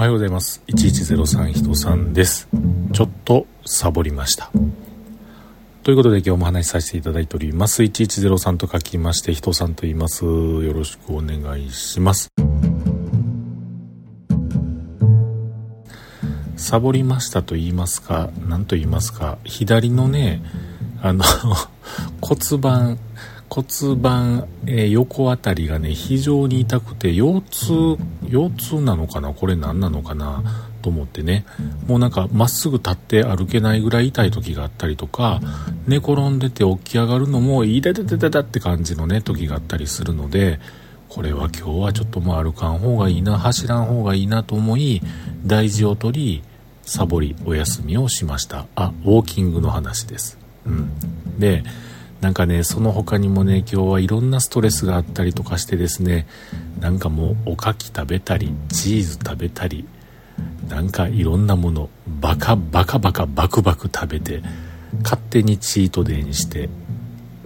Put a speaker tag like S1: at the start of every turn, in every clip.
S1: おはようございます。1103人さんです。ちょっとサボりました。ということで今日も話しさせていただいております。1103と書きまして、人さんと言います。よろしくお願いします。サボりましたと言いますか、何と言いますか、左のね、あの骨盤、骨盤、えー、横あたりがね、非常に痛くて、腰痛、腰痛なのかなこれ何なのかなと思ってね。もうなんか、まっすぐ立って歩けないぐらい痛い時があったりとか、寝転んでて起き上がるのも、いたたたたたって感じのね、時があったりするので、これは今日はちょっともう歩かん方がいいな、走らん方がいいなと思い、大事を取り、サボり、お休みをしました。あ、ウォーキングの話です。うん。で、なんかね、その他にもね、今日はいろんなストレスがあったりとかしてですね、なんかもうおかき食べたり、チーズ食べたり、なんかいろんなもの、バカバカバカバクバク食べて、勝手にチートデーにして、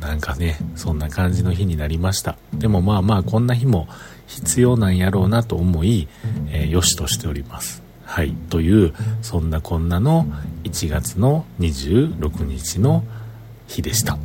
S1: なんかね、そんな感じの日になりました。でもまあまあこんな日も必要なんやろうなと思い、えー、よしとしております。はい。という、そんなこんなの1月の26日の日でした。